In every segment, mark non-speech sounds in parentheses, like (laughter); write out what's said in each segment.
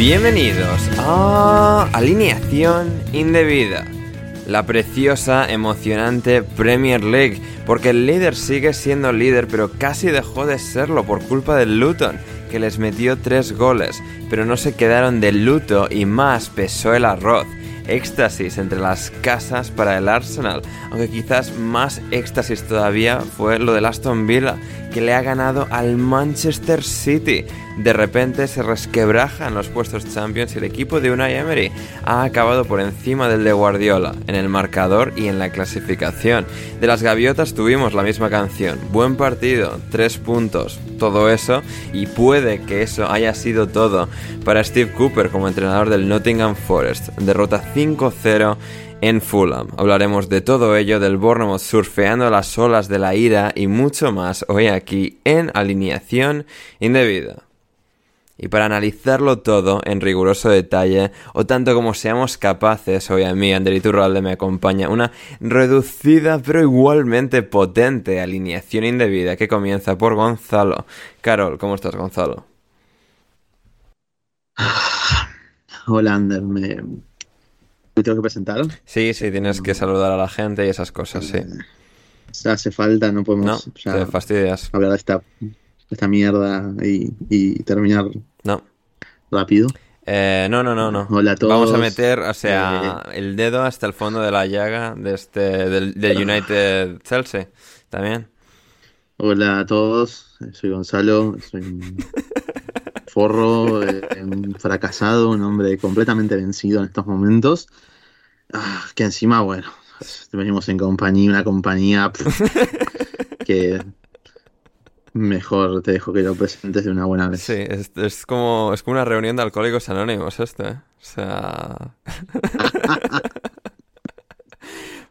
Bienvenidos a Alineación Indebida, la preciosa, emocionante Premier League, porque el líder sigue siendo líder, pero casi dejó de serlo por culpa del Luton, que les metió tres goles, pero no se quedaron de luto y más pesó el arroz. Éxtasis entre las casas para el Arsenal, aunque quizás más éxtasis todavía fue lo del Aston Villa, que le ha ganado al Manchester City. De repente se resquebrajan los puestos Champions y el equipo de Unai Emery ha acabado por encima del de Guardiola en el marcador y en la clasificación. De las gaviotas tuvimos la misma canción. Buen partido, tres puntos, todo eso y puede que eso haya sido todo para Steve Cooper como entrenador del Nottingham Forest. Derrota 5-0 en Fulham. Hablaremos de todo ello, del Bournemouth surfeando las olas de la ira y mucho más hoy aquí en Alineación Indebida. Y para analizarlo todo en riguroso detalle, o tanto como seamos capaces, hoy a mí, Ander Turralde me acompaña, una reducida pero igualmente potente alineación indebida que comienza por Gonzalo. Carol, ¿cómo estás, Gonzalo? (sighs) Hola, Ander, me, ¿Me tengo que presentar? Sí, sí, tienes que saludar a la gente y esas cosas, sí. O hace falta, no podemos no, te fastidias. hablar de esta, esta mierda y, y terminar no. rápido. Eh, no, no, no, no. Hola a todos. Vamos a meter, o sea, eh, el dedo hasta el fondo de la llaga de este, del, del United Chelsea, también. Hola a todos, soy Gonzalo, soy un forro, eh, un fracasado, un hombre completamente vencido en estos momentos. Ah, que encima, bueno, venimos en compañía, una compañía (laughs) que mejor te dejo que lo presentes de una buena vez. Sí, es, es, como, es como una reunión de alcohólicos anónimos esto, ¿eh? O sea... (laughs)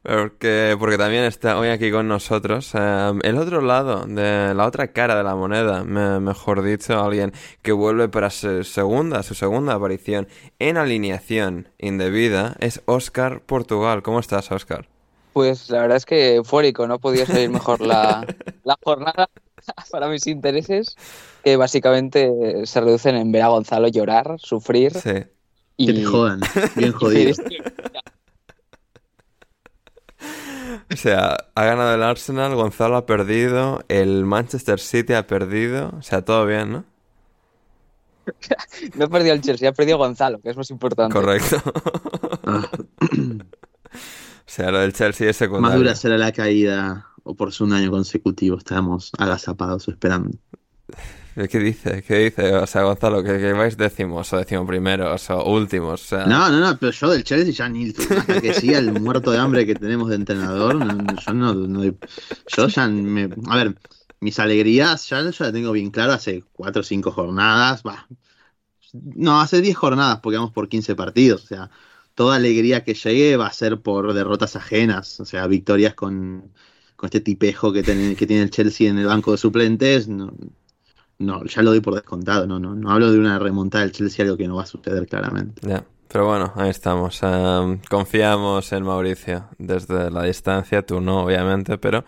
Porque, porque también está hoy aquí con nosotros eh, el otro lado, de la otra cara de la moneda, mejor dicho, alguien que vuelve para su segunda, su segunda aparición en alineación indebida, es Oscar Portugal. ¿Cómo estás, Oscar? Pues la verdad es que eufórico, no podía salir mejor la, (laughs) la jornada (laughs) para mis intereses, que básicamente se reducen en ver a Gonzalo llorar, sufrir. Sí. Y... Que te jodan, bien (laughs) jodido. O sea, ha ganado el Arsenal, Gonzalo ha perdido, el Manchester City ha perdido, o sea, todo bien, ¿no? (laughs) no ha perdido el Chelsea, ha perdido Gonzalo, que es más importante. Correcto. (clears throat) o sea, lo del Chelsea es secundario. Más dura será la caída, o por su un año consecutivo, estamos agazapados esperando. ¿Qué dice? ¿Qué dice? O sea, Gonzalo, que, vais décimos o décimo primeros o últimos. No, no, no, pero yo del Chelsea ya ni que siga el muerto de hambre que tenemos de entrenador, yo no, yo ya me, a ver, mis alegrías ya, ya las tengo bien claro hace cuatro o cinco jornadas, va, no, hace diez jornadas porque vamos por 15 partidos, o sea, toda alegría que llegue va a ser por derrotas ajenas, o sea, victorias con, con este tipejo que tiene, que tiene el Chelsea en el banco de suplentes, no, no, ya lo doy por descontado, no, no, no hablo de una remontada del Chelsea, algo que no va a suceder claramente. Ya. Pero bueno, ahí estamos. Um, confiamos en Mauricio desde la distancia, tú no, obviamente, pero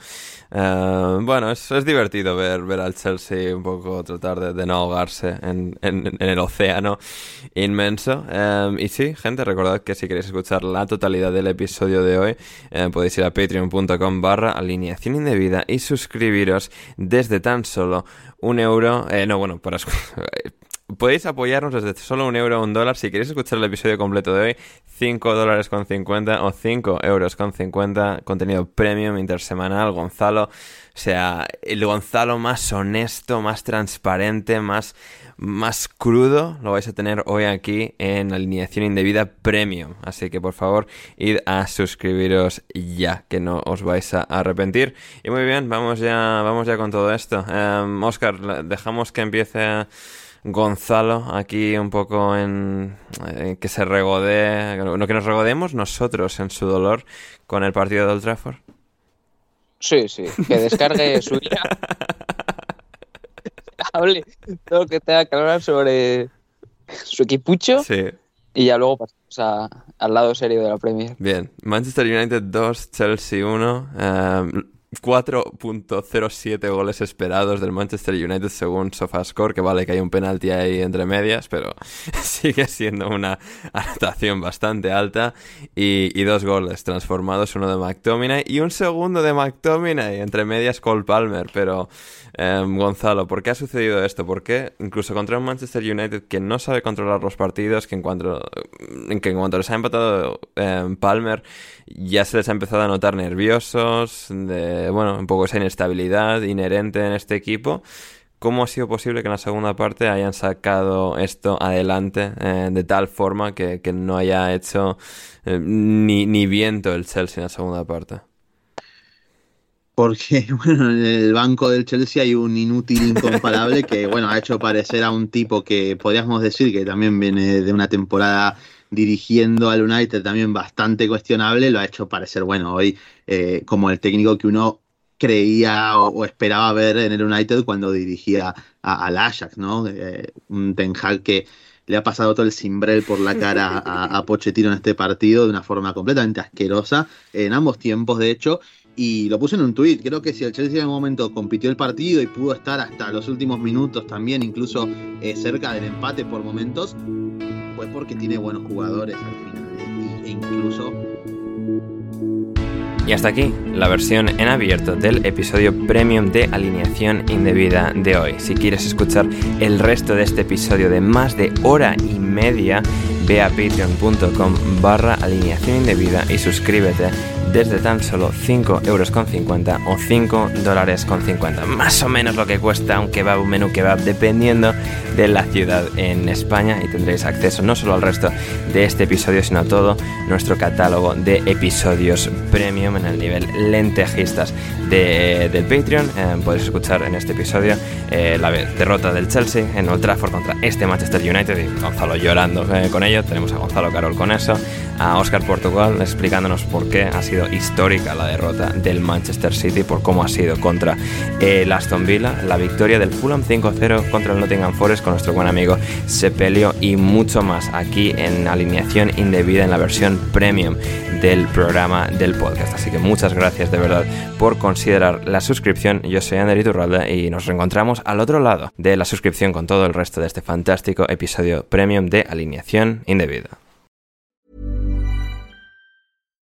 uh, bueno, es, es, divertido ver, ver al Chelsea un poco tratar de, de no ahogarse en, en, en, el océano inmenso. Um, y sí, gente, recordad que si queréis escuchar la totalidad del episodio de hoy, uh, podéis ir a patreon.com barra alineación indebida y suscribiros desde tan solo un euro, eh, no, bueno, para (laughs) Podéis apoyarnos desde solo un euro o un dólar. Si queréis escuchar el episodio completo de hoy, 5 dólares con 50 o 5 euros con 50. Contenido premium intersemanal. Gonzalo, o sea, el Gonzalo más honesto, más transparente, más, más crudo, lo vais a tener hoy aquí en Alineación Indebida Premium. Así que por favor, id a suscribiros ya, que no os vais a arrepentir. Y muy bien, vamos ya, vamos ya con todo esto. Um, Oscar, dejamos que empiece. Gonzalo aquí un poco en eh, que se regodee, que nos regodemos nosotros en su dolor con el partido de Old Trafford. Sí, sí, que descargue (laughs) su ira. Hable todo lo que tenga que hablar sobre su equipucho. Sí. Y ya luego pasamos a, al lado serio de la Premier. Bien, Manchester United 2, Chelsea 1. Um, 4.07 goles esperados del Manchester United según SofaScore, que vale que hay un penalti ahí entre medias, pero (laughs) sigue siendo una anotación bastante alta. Y, y, dos goles transformados, uno de McTominay y un segundo de McTominay, entre medias Cole Palmer. Pero, eh, Gonzalo, ¿por qué ha sucedido esto? ¿Por qué incluso contra un Manchester United que no sabe controlar los partidos, que en cuanto, que en cuanto les ha empatado eh, Palmer, ya se les ha empezado a notar nerviosos, bueno, un poco esa inestabilidad inherente en este equipo. ¿Cómo ha sido posible que en la segunda parte hayan sacado esto adelante eh, de tal forma que, que no haya hecho eh, ni, ni viento el Chelsea en la segunda parte? Porque, (laughs) bueno, en el banco del Chelsea hay un inútil incomparable que, bueno, ha hecho parecer a un tipo que podríamos decir que también viene de una temporada dirigiendo al United también bastante cuestionable, lo ha hecho parecer, bueno, hoy eh, como el técnico que uno creía o, esperaba ver en el United cuando dirigía al Ajax, ¿no? Eh, un Ten Hag que le ha pasado todo el cimbrel por la cara a, a, Pochettino en este partido de una forma completamente asquerosa, en ambos tiempos, de hecho, y lo puse en un tuit. Creo que si el Chelsea en un momento compitió el partido y pudo estar hasta los últimos minutos también, incluso eh, cerca del empate por momentos, fue porque tiene buenos jugadores al final, e incluso y hasta aquí la versión en abierto del episodio premium de alineación indebida de hoy. Si quieres escuchar el resto de este episodio de más de hora y media, ve a patreon.com barra alineación indebida y suscríbete desde tan solo 5 euros con 50 o 5 dólares con 50. Más o menos lo que cuesta un kebab, un menú kebab, dependiendo de la ciudad en España y tendréis acceso no solo al resto de este episodio, sino a todo nuestro catálogo de episodios premium en el nivel lentejistas de, del Patreon. Eh, podéis escuchar en este episodio eh, la derrota del Chelsea en Old Trafford contra este Manchester United y Gonzalo llorando eh, con ello. Tenemos a Gonzalo Carol con eso, a Oscar Portugal explicándonos por qué ha sido histórica la derrota del Manchester City, por cómo ha sido contra el Aston Villa, la victoria del Fulham 5-0 contra el Nottingham Forest con nuestro buen amigo Sepelio y mucho más aquí en alineación indebida en la versión premium del programa del podcast. Así que muchas gracias de verdad por considerar la suscripción. Yo soy Ander Iturralde y nos reencontramos al otro lado de la suscripción con todo el resto de este fantástico episodio premium de alineación indebida.